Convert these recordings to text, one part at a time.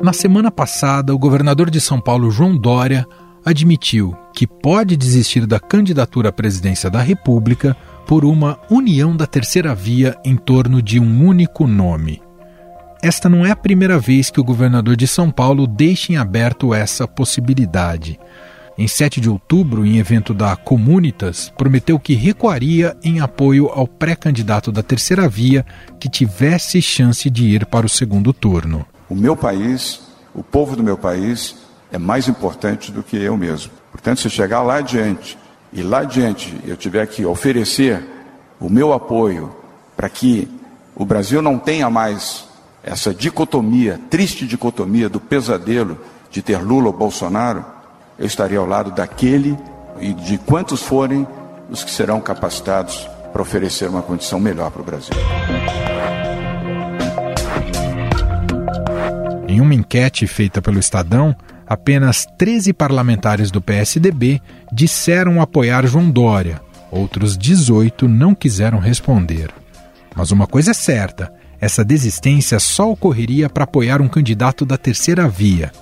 Na semana passada, o governador de São Paulo, João Dória, admitiu que pode desistir da candidatura à presidência da República por uma união da terceira via em torno de um único nome. Esta não é a primeira vez que o governador de São Paulo deixa em aberto essa possibilidade. Em 7 de outubro, em evento da Comunitas, prometeu que recuaria em apoio ao pré-candidato da terceira via que tivesse chance de ir para o segundo turno. O meu país, o povo do meu país, é mais importante do que eu mesmo. Portanto, se chegar lá adiante e lá adiante eu tiver que oferecer o meu apoio para que o Brasil não tenha mais essa dicotomia, triste dicotomia do pesadelo de ter Lula ou Bolsonaro, eu estaria ao lado daquele e de quantos forem os que serão capacitados para oferecer uma condição melhor para o Brasil. Em uma enquete feita pelo Estadão, apenas 13 parlamentares do PSDB disseram apoiar João Dória, outros 18 não quiseram responder. Mas uma coisa é certa: essa desistência só ocorreria para apoiar um candidato da terceira via.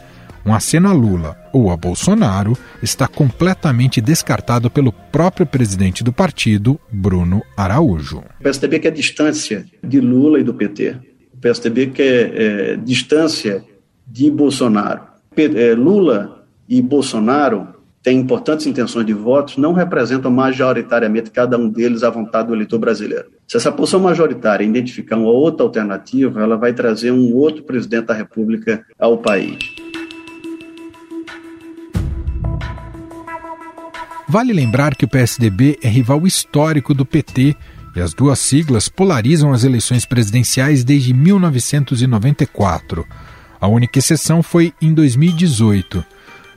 Um aceno a Lula ou a Bolsonaro está completamente descartado pelo próprio presidente do partido, Bruno Araújo. O PSDB quer distância de Lula e do PT. O PSDB quer é, distância de Bolsonaro. É, Lula e Bolsonaro têm importantes intenções de votos, não representam majoritariamente cada um deles à vontade do eleitor brasileiro. Se essa posição majoritária identificar uma outra alternativa, ela vai trazer um outro presidente da República ao país. Vale lembrar que o PSDB é rival histórico do PT e as duas siglas polarizam as eleições presidenciais desde 1994. A única exceção foi em 2018.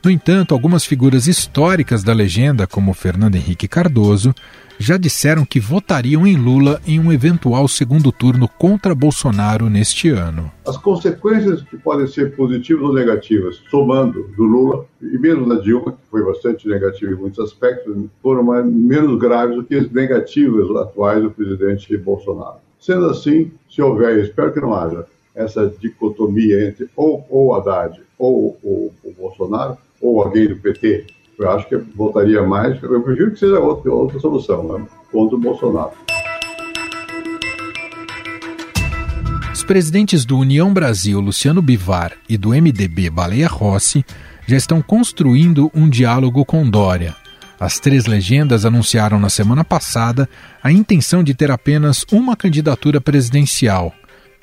No entanto, algumas figuras históricas da legenda, como Fernando Henrique Cardoso, já disseram que votariam em Lula em um eventual segundo turno contra Bolsonaro neste ano. As consequências que podem ser positivas ou negativas, somando do Lula e mesmo da Dilma, que foi bastante negativa em muitos aspectos, foram mais, menos graves do que as negativas atuais do presidente Bolsonaro. Sendo assim, se houver, espero que não haja, essa dicotomia entre ou, ou Haddad ou o, o Bolsonaro, ou alguém do PT, eu acho que votaria mais. Eu prefiro que seja outra, outra solução, né? contra o Bolsonaro. Os presidentes do União Brasil, Luciano Bivar, e do MDB, Baleia Rossi, já estão construindo um diálogo com Dória. As três legendas anunciaram na semana passada a intenção de ter apenas uma candidatura presidencial,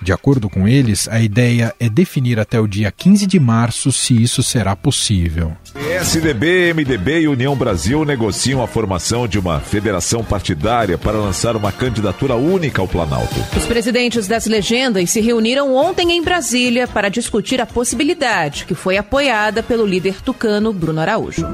de acordo com eles, a ideia é definir até o dia 15 de março se isso será possível. PSDB, MDB e União Brasil negociam a formação de uma federação partidária para lançar uma candidatura única ao Planalto. Os presidentes das legendas se reuniram ontem em Brasília para discutir a possibilidade, que foi apoiada pelo líder tucano Bruno Araújo.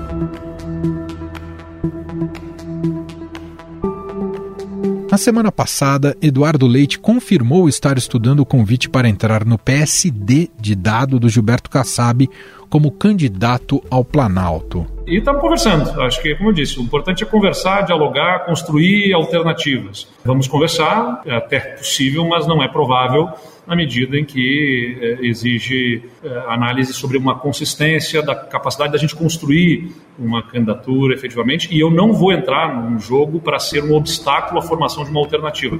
Na semana passada, Eduardo Leite confirmou estar estudando o convite para entrar no PSD de dado do Gilberto Kassab como candidato ao Planalto. E estamos conversando. Acho que, como eu disse, o importante é conversar, dialogar, construir alternativas. Vamos conversar, é até possível, mas não é provável na medida em que é, exige é, análise sobre uma consistência da capacidade da gente construir uma candidatura efetivamente. E eu não vou entrar num jogo para ser um obstáculo à formação de uma alternativa.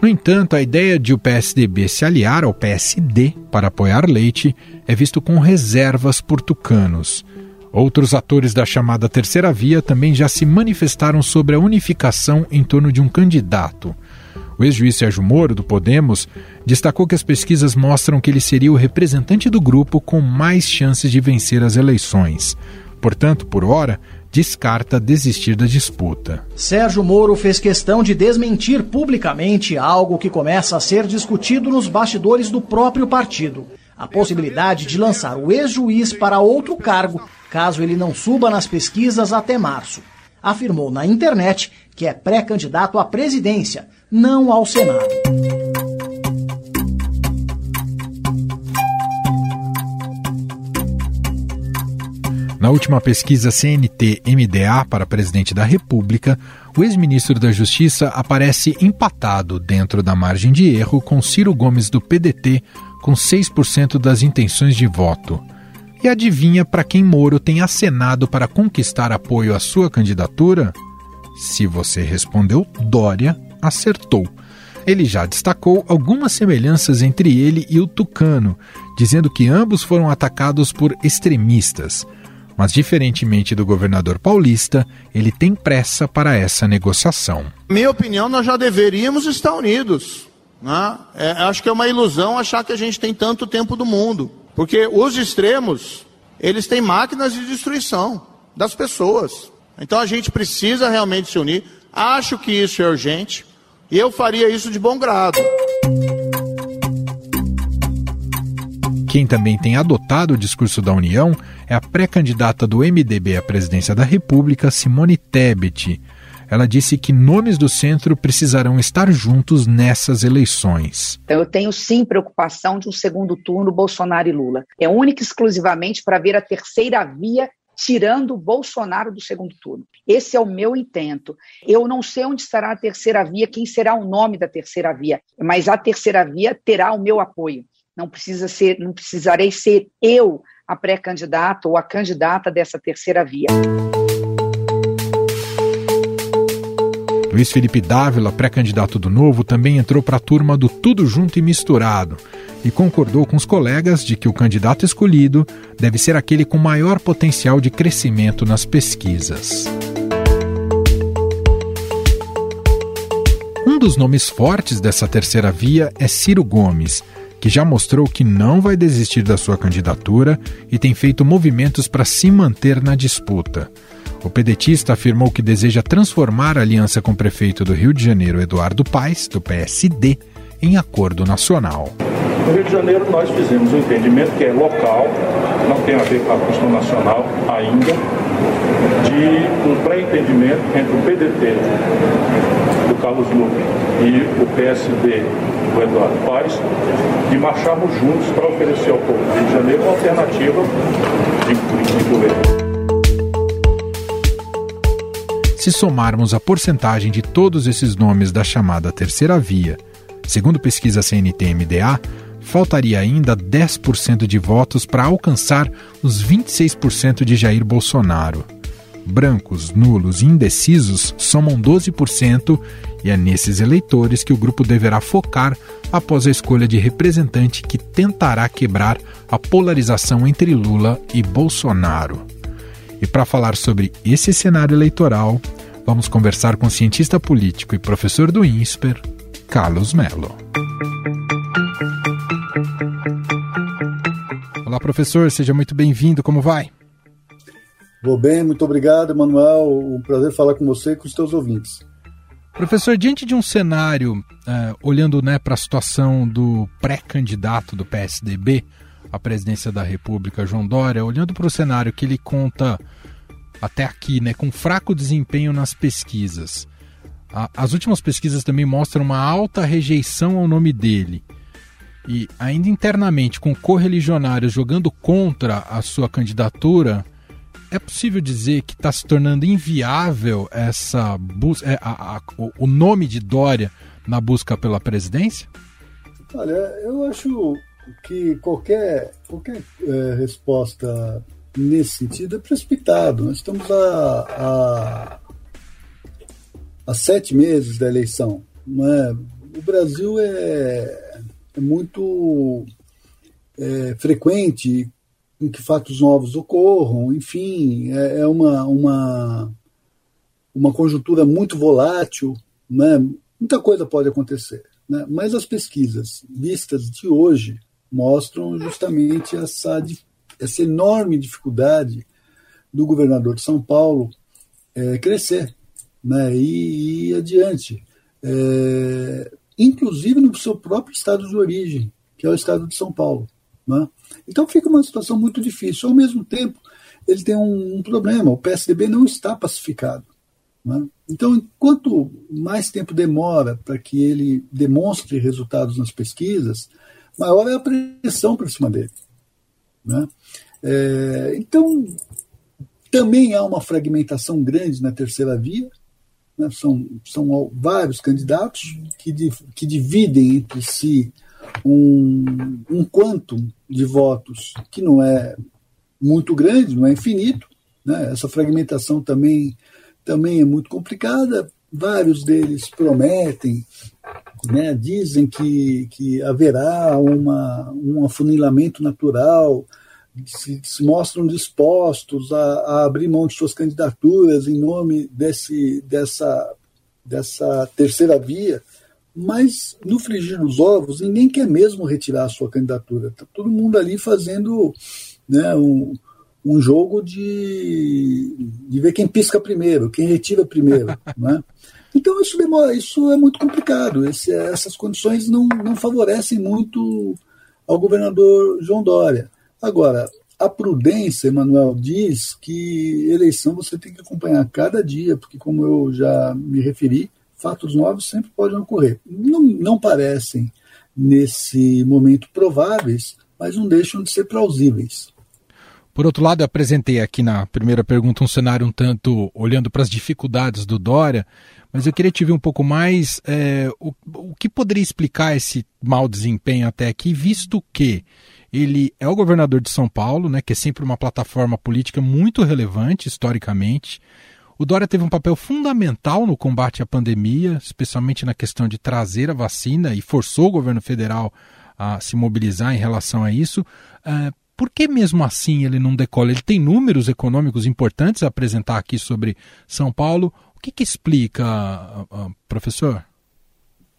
No entanto, a ideia de o PSDB se aliar ao PSD para apoiar Leite é visto com reservas por tucanos. Outros atores da chamada Terceira Via também já se manifestaram sobre a unificação em torno de um candidato. O ex-juiz Sérgio Moro, do Podemos, destacou que as pesquisas mostram que ele seria o representante do grupo com mais chances de vencer as eleições. Portanto, por hora, descarta desistir da disputa. Sérgio Moro fez questão de desmentir publicamente algo que começa a ser discutido nos bastidores do próprio partido: a possibilidade de lançar o ex-juiz para outro cargo, caso ele não suba nas pesquisas até março. Afirmou na internet que é pré-candidato à presidência, não ao Senado. Na última pesquisa CNT-MDA para presidente da República, o ex-ministro da Justiça aparece empatado dentro da margem de erro com Ciro Gomes do PDT, com 6% das intenções de voto. E adivinha para quem Moro tem acenado para conquistar apoio à sua candidatura? Se você respondeu Dória, acertou. Ele já destacou algumas semelhanças entre ele e o Tucano, dizendo que ambos foram atacados por extremistas. Mas, diferentemente do governador paulista, ele tem pressa para essa negociação. Minha opinião, nós já deveríamos estar unidos. Né? É, acho que é uma ilusão achar que a gente tem tanto tempo do mundo. Porque os extremos, eles têm máquinas de destruição das pessoas. Então a gente precisa realmente se unir. Acho que isso é urgente. E eu faria isso de bom grado. Quem também tem adotado o discurso da União é a pré-candidata do MDB à presidência da República, Simone Tebet. Ela disse que nomes do centro precisarão estar juntos nessas eleições. Então, eu tenho sim preocupação de um segundo turno Bolsonaro e Lula. É única e exclusivamente para ver a terceira via tirando o Bolsonaro do segundo turno. Esse é o meu intento. Eu não sei onde estará a terceira via, quem será o nome da terceira via, mas a terceira via terá o meu apoio. Não precisa ser, não precisarei ser eu a pré-candidata ou a candidata dessa terceira via. Luiz Felipe Dávila, pré-candidato do Novo, também entrou para a turma do Tudo Junto e Misturado e concordou com os colegas de que o candidato escolhido deve ser aquele com maior potencial de crescimento nas pesquisas. Um dos nomes fortes dessa terceira via é Ciro Gomes, que já mostrou que não vai desistir da sua candidatura e tem feito movimentos para se manter na disputa. O pedetista afirmou que deseja transformar a aliança com o prefeito do Rio de Janeiro, Eduardo Paes, do PSD, em acordo nacional. No Rio de Janeiro, nós fizemos um entendimento que é local, não tem a ver com a questão nacional ainda, de um pré-entendimento entre o PDT do Carlos Lupe e o PSD do Eduardo Paes, de marcharmos juntos para oferecer ao povo do Rio de Janeiro uma alternativa de, de, de governo. Se somarmos a porcentagem de todos esses nomes da chamada terceira via, segundo pesquisa CNT-MDA, faltaria ainda 10% de votos para alcançar os 26% de Jair Bolsonaro. Brancos, nulos e indecisos somam 12%, e é nesses eleitores que o grupo deverá focar após a escolha de representante que tentará quebrar a polarização entre Lula e Bolsonaro. E para falar sobre esse cenário eleitoral, vamos conversar com o cientista político e professor do INSPER, Carlos Mello. Olá, professor, seja muito bem-vindo. Como vai? Vou bem, muito obrigado, Emanuel. Um prazer falar com você e com os teus ouvintes. Professor, diante de um cenário, uh, olhando né, para a situação do pré-candidato do PSDB à presidência da República, João Dória, olhando para o cenário que ele conta até aqui, né, com fraco desempenho nas pesquisas. A, as últimas pesquisas também mostram uma alta rejeição ao nome dele. E ainda internamente, com correligionários jogando contra a sua candidatura, é possível dizer que está se tornando inviável essa busca, é, o nome de Dória na busca pela presidência? Olha, eu acho que qualquer, qualquer é, resposta nesse sentido é precipitado. Nós estamos a, a, a sete meses da eleição. É? O Brasil é é muito é, frequente em que fatos novos ocorram, enfim, é, é uma, uma, uma conjuntura muito volátil, né? muita coisa pode acontecer. Né? Mas as pesquisas vistas de hoje mostram justamente essa, essa enorme dificuldade do governador de São Paulo é, crescer né? e, e adiante. É, inclusive no seu próprio estado de origem, que é o estado de São Paulo. Né? Então fica uma situação muito difícil. Ao mesmo tempo, ele tem um, um problema: o PSDB não está pacificado. Né? Então, enquanto mais tempo demora para que ele demonstre resultados nas pesquisas, maior é a pressão por cima dele. Né? É, então, Também há uma fragmentação grande na terceira via, né? são, são vários candidatos que, que dividem entre si um, um quantum de votos que não é muito grande, não é infinito. Né? Essa fragmentação também, também é muito complicada. Vários deles prometem, né? dizem que, que haverá uma, um afunilamento natural, se, se mostram dispostos a, a, abrir mão de suas candidaturas em nome desse, dessa, dessa terceira via, mas no frigir dos ovos, ninguém quer mesmo retirar a sua candidatura. Está todo mundo ali fazendo né, um, um jogo de, de ver quem pisca primeiro, quem retira primeiro. né? Então isso, demora, isso é muito complicado. Esse, essas condições não, não favorecem muito ao governador João Dória. Agora, a prudência, Emanuel, diz que eleição você tem que acompanhar cada dia, porque, como eu já me referi, fatos novos sempre podem ocorrer. Não, não parecem, nesse momento, prováveis, mas não deixam de ser plausíveis. Por outro lado, eu apresentei aqui na primeira pergunta um cenário um tanto olhando para as dificuldades do Dória, mas eu queria te ver um pouco mais é, o, o que poderia explicar esse mau desempenho até aqui, visto que ele é o governador de São Paulo, né, que é sempre uma plataforma política muito relevante historicamente. O Dória teve um papel fundamental no combate à pandemia, especialmente na questão de trazer a vacina e forçou o governo federal a se mobilizar em relação a isso. Uh, por que mesmo assim ele não decola? Ele tem números econômicos importantes a apresentar aqui sobre São Paulo. O que, que explica, uh, professor?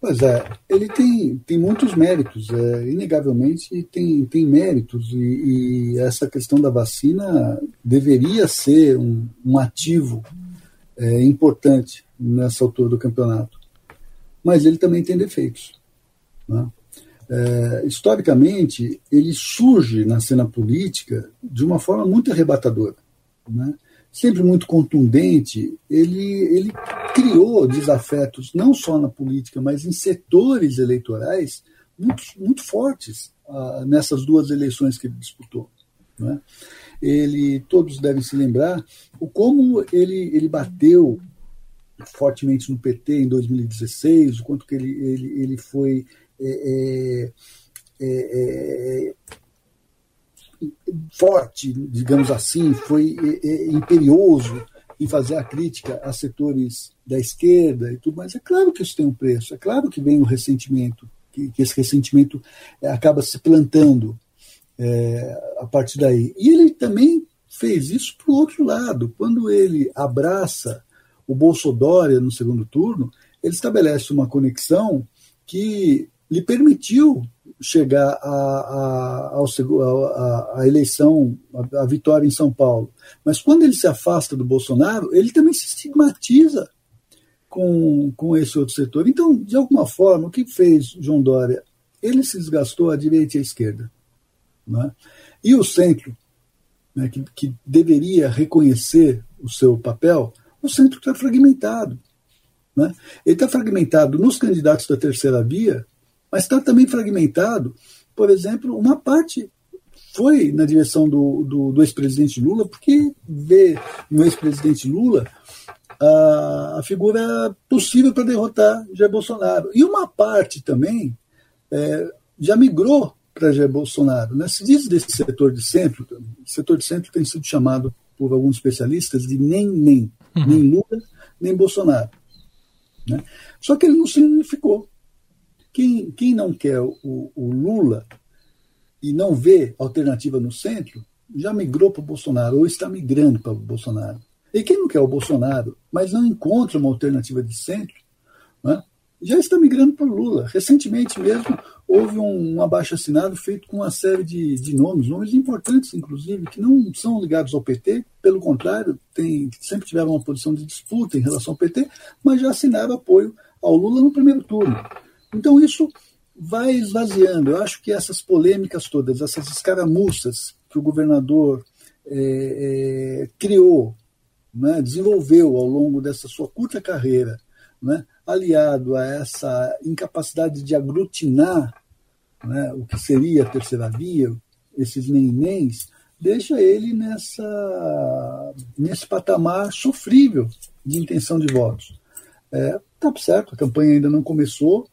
Pois é, ele tem, tem muitos méritos, é, inegavelmente tem, tem méritos, e, e essa questão da vacina deveria ser um, um ativo é, importante nessa altura do campeonato. Mas ele também tem defeitos. Né? É, historicamente, ele surge na cena política de uma forma muito arrebatadora. Né? sempre muito contundente, ele, ele criou desafetos, não só na política, mas em setores eleitorais muito, muito fortes uh, nessas duas eleições que ele disputou. Né? Ele, todos devem se lembrar o como ele, ele bateu fortemente no PT em 2016, o quanto que ele, ele, ele foi é, é, é, forte, digamos assim, foi é, é, imperioso em fazer a crítica a setores da esquerda e tudo mais. É claro que isso tem um preço, é claro que vem o ressentimento, que, que esse ressentimento é, acaba se plantando é, a partir daí. E ele também fez isso para o outro lado. Quando ele abraça o Bolsonaro no segundo turno, ele estabelece uma conexão que lhe permitiu chegar a, a, ao, a, a eleição, a, a, vitória em São Paulo. Mas quando ele se afasta do Bolsonaro, ele também se estigmatiza com, com esse outro setor. Então, de alguma forma, o que fez João Dória? Ele se desgastou à direita e à esquerda. Né? E o centro, né, que, que deveria reconhecer o seu papel, o centro está fragmentado. Né? Ele está fragmentado nos candidatos da terceira via, mas está também fragmentado. Por exemplo, uma parte foi na direção do, do, do ex-presidente Lula, porque vê no ex-presidente Lula a, a, figura possível para derrotar Jair Bolsonaro. E uma parte também é, já migrou para Jair Bolsonaro. Né? Se diz desse setor de centro, o setor de centro tem sido chamado por alguns especialistas de nem nem, uhum. nem Lula, nem Bolsonaro. Né? Só que ele não se unificou. Quem, quem não quer o, o Lula e não vê alternativa no centro, já migrou para o Bolsonaro ou está migrando para o Bolsonaro. E quem não quer o Bolsonaro, mas não encontra uma alternativa de centro, né, já está migrando para o Lula. Recentemente mesmo houve um, um abaixo assinado feito com uma série de, de, nomes, nomes importantes, inclusive, que não são ligados ao PT, pelo contrário, tem, sempre tiveram uma posição de disputa em relação ao PT, mas já assinaram apoio ao Lula no primeiro turno. Então isso vai esvaziando. Eu acho que essas polêmicas todas, essas escaramuças que o governador é, é, criou, né, desenvolveu ao longo dessa sua curta carreira, né, aliado a essa incapacidade de aglutinar né, o que seria a terceira via, esses nem-nens, deixa ele nessa, nesse patamar sofrível de intenção de votos. É, tá certo, a campanha ainda não começou,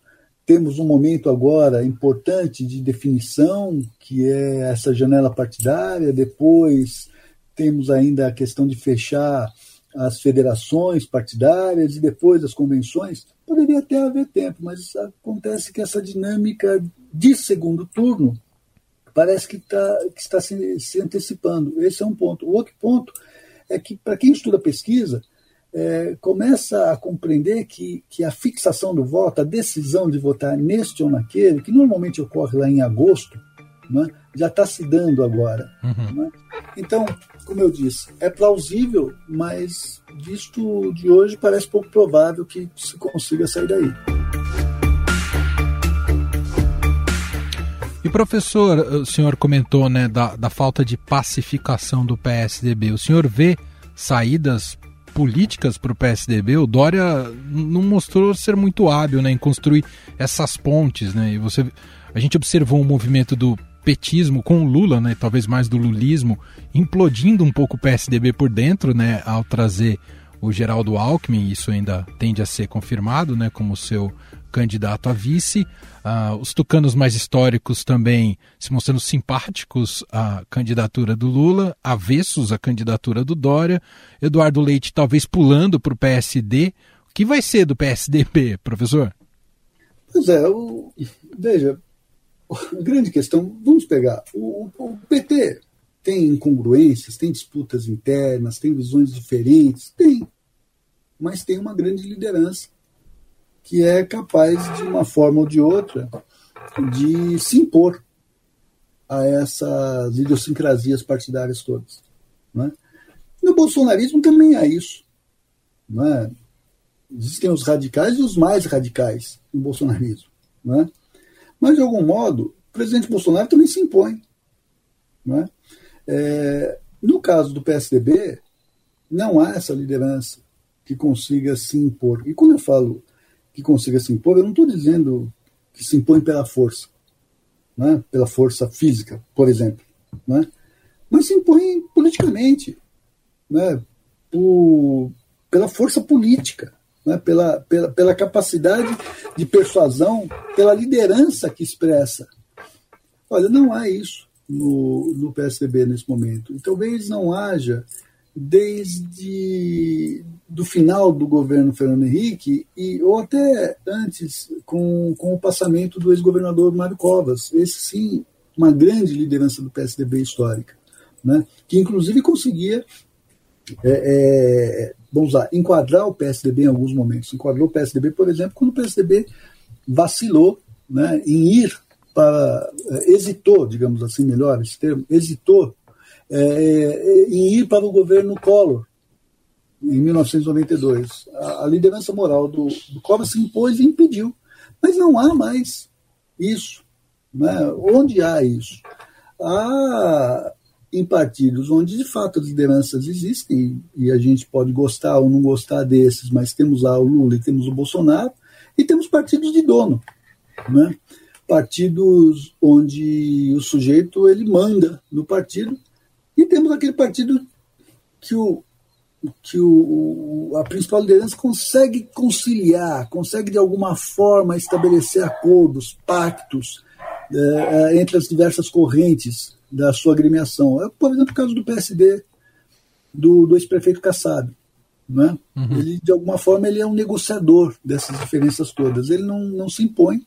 temos um momento agora importante de definição, que é essa janela partidária, depois temos ainda a questão de fechar as federações partidárias e depois as convenções. Poderia até haver tempo, mas acontece que essa dinâmica de segundo turno parece que, tá, que está se, se, antecipando. Esse é um ponto. O outro ponto é que, para quem estuda pesquisa, é, começa a compreender que, que a fixação do voto, a decisão de votar neste ou naquele, que normalmente ocorre lá em agosto, né, já está se dando agora. Uhum. Né? Então, como eu disse, é plausível, mas visto de hoje parece pouco provável que se consiga sair daí. E professor, o senhor comentou né, da, da falta de pacificação do PSDB. O senhor vê saídas políticas para o PSDB? O Dória não mostrou ser muito hábil né, em construir essas pontes. Né? E você, a gente observou um movimento do petismo com o Lula, né, talvez mais do lulismo, implodindo um pouco o PSDB por dentro, né, ao trazer o Geraldo Alckmin, isso ainda tende a ser confirmado, né, como seu candidato a vice. Uh, os tucanos mais históricos também se mostrando simpáticos à candidatura do Lula, avessos à candidatura do Dória. Eduardo Leite talvez pulando para o PSD. O que vai ser do PSDB, professor? Pois é, o, veja, grande questão, vamos pegar, o, o PT tem incongruências, tem disputas internas, tem visões diferentes, tem, mas tem uma grande liderança que é capaz, de uma forma ou de outra, de se impor a essas idiosincrasias partidárias todas. Né? No bolsonarismo também há isso. Né? Existem os radicais e os mais radicais no bolsonarismo. Né? Mas, de algum modo, o presidente Bolsonaro também se impõe. Né? É, no caso do PSDB, não há essa liderança que consiga se impor. E quando eu falo que consiga se impor, eu não estou dizendo que se impõe pela força, né? pela força física, por exemplo, né? mas se impõe politicamente, né? Por, pela força política, né? pela, pela, pela capacidade de persuasão, pela liderança que expressa. Olha, não há isso no, no PSDB nesse momento. E talvez não haja desde do final do governo Fernando Henrique e ou até antes com, com o passamento do ex-governador Mário Covas. Esse sim, uma grande liderança do PSDB histórica, né? que inclusive conseguia é, é, vamos lá, enquadrar o PSDB em alguns momentos. Enquadrou o PSDB, por exemplo, quando o PSDB vacilou né, em ir para. É, hesitou, digamos assim, melhor esse termo, hesitou é, em ir para o governo Collor, em 1992. A, a liderança moral do, do Covas se impôs e impediu. Mas não há mais isso. Né? Onde há isso? Há em partidos onde de fato as lideranças existem, e a gente pode gostar ou não gostar desses, mas temos lá o Lula e temos o Bolsonaro, e temos partidos de dono. Né? Partidos onde o sujeito ele manda no partido, e temos aquele partido que o, que o, a principal liderança consegue conciliar, consegue de alguma forma estabelecer acordos, pactos é, entre as diversas correntes da sua agremiação. É, por exemplo, o caso do PSD, do, do ex-prefeito Kassab. Né? Uhum. Ele, de alguma forma, ele é um negociador dessas diferenças todas. Ele não, não se impõe,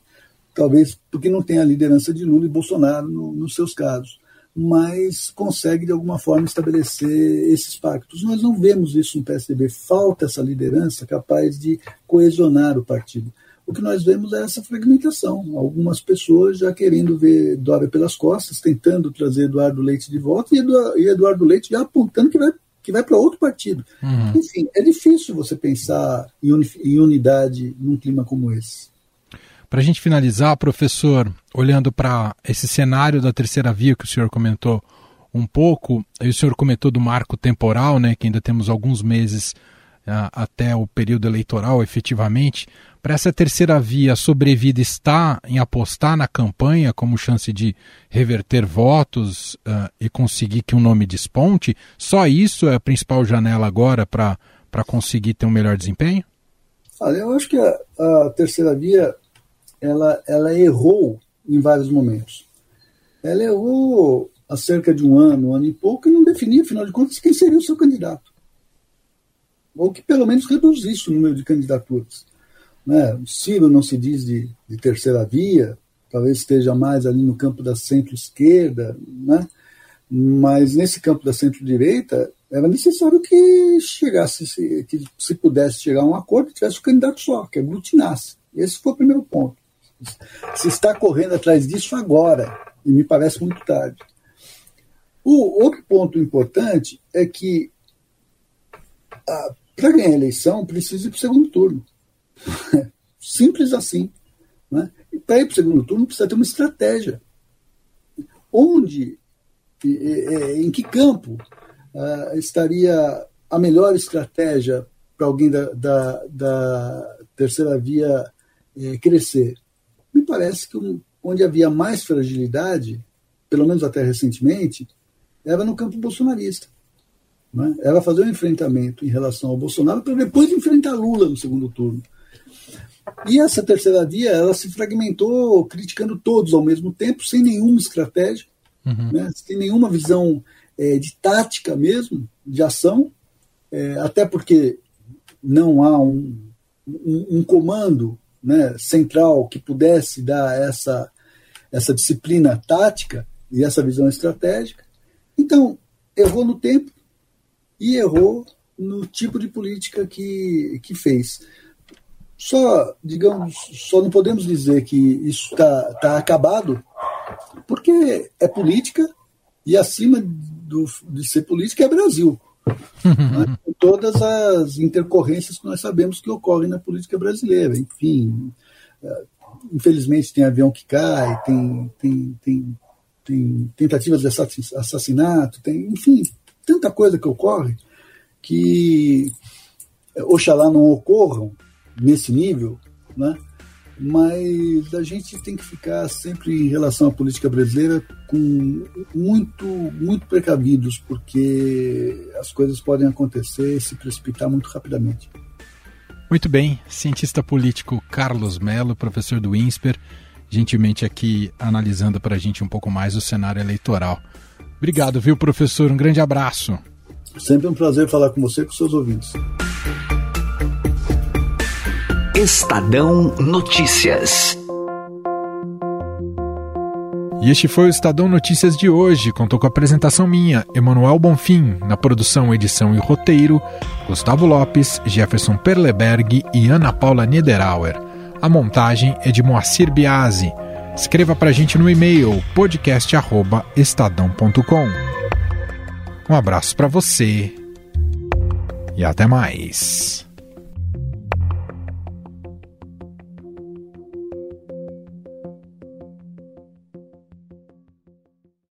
talvez porque não tem a liderança de Lula e Bolsonaro no, nos seus casos mas consegue de alguma forma estabelecer esses pactos. Nós não vemos isso no PSDB, falta essa liderança capaz de coesionar o partido. O que nós vemos é essa fragmentação. Algumas pessoas já querendo ver Dória pelas costas, tentando trazer Eduardo Leite de volta, e Eduardo Leite já apontando que vai, que vai para outro partido. Uhum. Enfim, é difícil você pensar em unidade num clima como esse. Para a gente finalizar, professor, olhando para esse cenário da terceira via que o senhor comentou um pouco, e o senhor comentou do marco temporal, né, que ainda temos alguns meses até o período eleitoral, efetivamente, para essa terceira via sobrevida está em apostar na campanha como chance de reverter votos uh, e conseguir que um nome desponte? Só isso é a principal janela agora para conseguir ter um melhor desempenho? Olha, eu acho que a, a terceira via ela, ela errou em vários momentos. Ela errou há cerca de um ano, um ano e pouco, e não definia, afinal de contas, quem seria o seu candidato ou que pelo menos reduzisse o número de candidaturas. Né? O Ciro não se diz de, de terceira via, talvez esteja mais ali no campo da centro-esquerda, né? mas nesse campo da centro-direita era necessário que chegasse, que se pudesse chegar a um acordo, tivesse um candidato só, que aglutinasse. Esse foi o primeiro ponto. Se está correndo atrás disso agora, e me parece muito tarde. O outro ponto importante é que para ganhar a eleição, precisa ir para o segundo turno. Simples assim. Né? E para ir para o segundo turno, precisa ter uma estratégia. Onde, em que campo uh, estaria a melhor estratégia para alguém da, da, da, terceira via eh, crescer? Me parece que onde havia mais fragilidade, pelo menos até recentemente, era no campo bolsonarista. Né? Ela fazer um enfrentamento em relação ao Bolsonaro para depois enfrentar Lula no segundo turno. E essa terceira via, ela se fragmentou criticando todos ao mesmo tempo, sem nenhuma estratégia, uhum. né? sem nenhuma visão é, de tática mesmo, de ação, é, até porque não há um, um, um comando né, central que pudesse dar essa, essa disciplina tática e essa visão estratégica. Então, errou no tempo, e errou no tipo de política que, que fez. Só, digamos, só não podemos dizer que isso está tá acabado, porque é política e acima do, de ser política é Brasil. Com todas as intercorrências que nós sabemos que ocorrem na política brasileira. Enfim, é, infelizmente tem avião que cai, tem, tem, tem, tem tentativas de assassinato, tem, enfim, tanta coisa que ocorre que oxalá não ocorram nesse nível, né? Mas a gente tem que ficar sempre em relação à política brasileira com muito muito precavidos porque as coisas podem acontecer e se precipitar muito rapidamente. Muito bem, cientista político Carlos Melo, professor do INSPER, gentilmente aqui analisando para a gente um pouco mais o cenário eleitoral. Obrigado, viu, professor? Um grande abraço. Sempre um prazer falar com você e com seus ouvintes. Estadão Notícias. E este foi o Estadão Notícias de hoje. Contou com a apresentação minha, Emanuel Bonfim, na produção, edição e roteiro, Gustavo Lopes, Jefferson Perleberg e Ana Paula Niederauer. A montagem é de Moacir Biasi. Escreva para a gente no e-mail podcast@estadão.com. Um abraço para você e até mais.